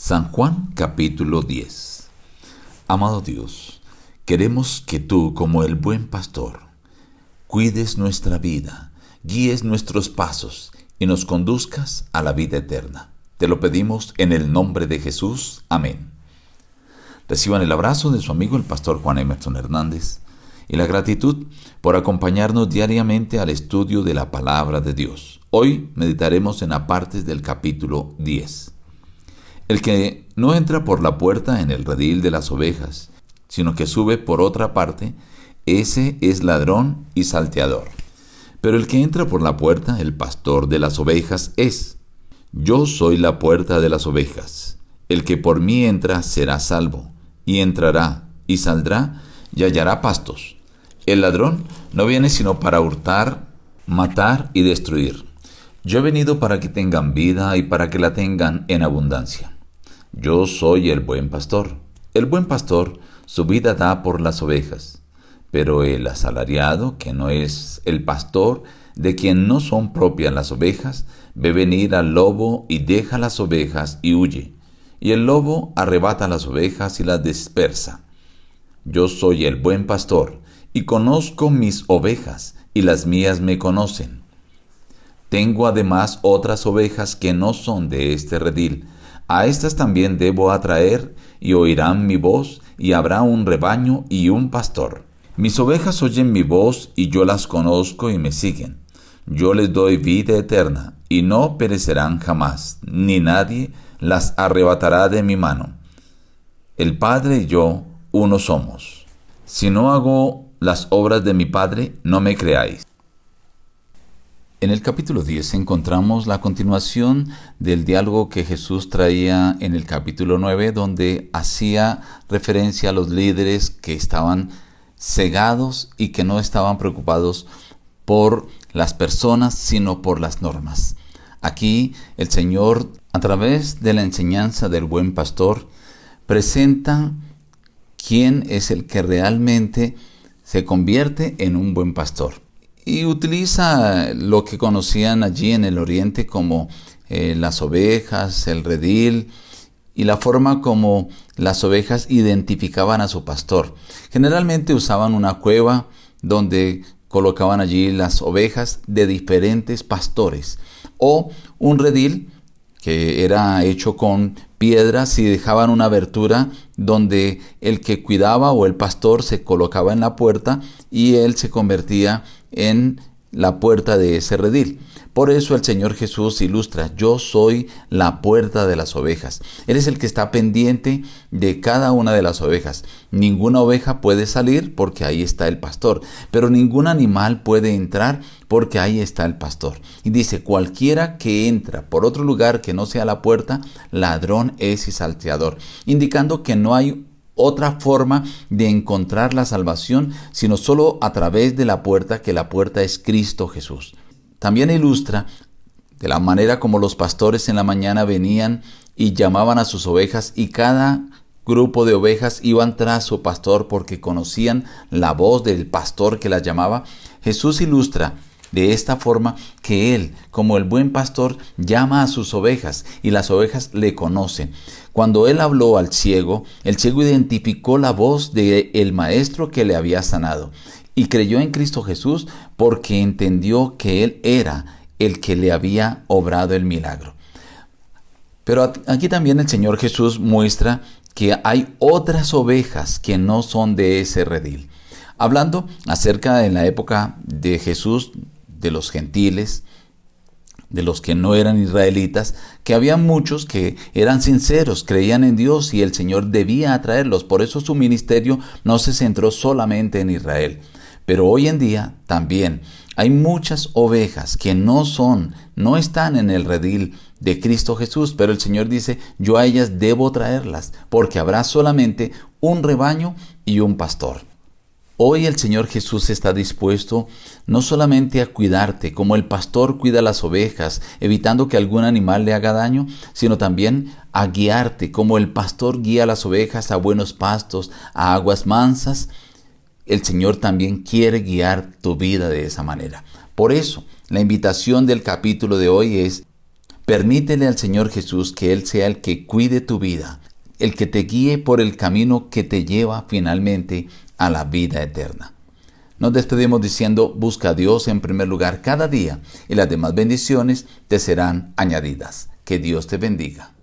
San Juan capítulo 10 Amado Dios, queremos que tú, como el buen pastor, cuides nuestra vida, guíes nuestros pasos y nos conduzcas a la vida eterna. Te lo pedimos en el nombre de Jesús. Amén. Reciban el abrazo de su amigo el pastor Juan Emerson Hernández y la gratitud por acompañarnos diariamente al estudio de la palabra de Dios. Hoy meditaremos en partes del capítulo 10. El que no entra por la puerta en el redil de las ovejas, sino que sube por otra parte, ese es ladrón y salteador. Pero el que entra por la puerta, el pastor de las ovejas, es. Yo soy la puerta de las ovejas. El que por mí entra será salvo, y entrará, y saldrá, y hallará pastos. El ladrón no viene sino para hurtar, matar y destruir. Yo he venido para que tengan vida y para que la tengan en abundancia. Yo soy el buen pastor. El buen pastor su vida da por las ovejas, pero el asalariado, que no es el pastor, de quien no son propias las ovejas, ve venir al lobo y deja las ovejas y huye, y el lobo arrebata las ovejas y las dispersa. Yo soy el buen pastor, y conozco mis ovejas, y las mías me conocen. Tengo además otras ovejas que no son de este redil, a estas también debo atraer, y oirán mi voz, y habrá un rebaño y un pastor. Mis ovejas oyen mi voz, y yo las conozco y me siguen. Yo les doy vida eterna, y no perecerán jamás, ni nadie las arrebatará de mi mano. El Padre y yo uno somos. Si no hago las obras de mi Padre, no me creáis. En el capítulo 10 encontramos la continuación del diálogo que Jesús traía en el capítulo 9, donde hacía referencia a los líderes que estaban cegados y que no estaban preocupados por las personas, sino por las normas. Aquí el Señor, a través de la enseñanza del buen pastor, presenta quién es el que realmente se convierte en un buen pastor y utiliza lo que conocían allí en el oriente como eh, las ovejas, el redil y la forma como las ovejas identificaban a su pastor. Generalmente usaban una cueva donde colocaban allí las ovejas de diferentes pastores o un redil que era hecho con piedras y dejaban una abertura donde el que cuidaba o el pastor se colocaba en la puerta y él se convertía en la puerta de ese redil. Por eso el Señor Jesús ilustra, yo soy la puerta de las ovejas. Él es el que está pendiente de cada una de las ovejas. Ninguna oveja puede salir porque ahí está el pastor, pero ningún animal puede entrar porque ahí está el pastor. Y dice, cualquiera que entra por otro lugar que no sea la puerta, ladrón es y salteador, indicando que no hay otra forma de encontrar la salvación, sino solo a través de la puerta, que la puerta es Cristo Jesús. También ilustra de la manera como los pastores en la mañana venían y llamaban a sus ovejas y cada grupo de ovejas iban tras su pastor porque conocían la voz del pastor que las llamaba. Jesús ilustra de esta forma que Él, como el buen pastor, llama a sus ovejas y las ovejas le conocen. Cuando Él habló al ciego, el ciego identificó la voz de el maestro que le había sanado y creyó en Cristo Jesús porque entendió que Él era el que le había obrado el milagro. Pero aquí también el Señor Jesús muestra que hay otras ovejas que no son de ese redil. Hablando acerca de la época de Jesús, de los gentiles, de los que no eran israelitas, que había muchos que eran sinceros, creían en Dios y el Señor debía atraerlos. Por eso su ministerio no se centró solamente en Israel. Pero hoy en día también hay muchas ovejas que no son, no están en el redil de Cristo Jesús, pero el Señor dice, yo a ellas debo traerlas, porque habrá solamente un rebaño y un pastor. Hoy el Señor Jesús está dispuesto no solamente a cuidarte, como el pastor cuida las ovejas, evitando que algún animal le haga daño, sino también a guiarte, como el pastor guía las ovejas a buenos pastos, a aguas mansas. El Señor también quiere guiar tu vida de esa manera. Por eso, la invitación del capítulo de hoy es, Permítele al Señor Jesús que Él sea el que cuide tu vida, el que te guíe por el camino que te lleva finalmente a la vida eterna. Nos despedimos diciendo, busca a Dios en primer lugar cada día y las demás bendiciones te serán añadidas. Que Dios te bendiga.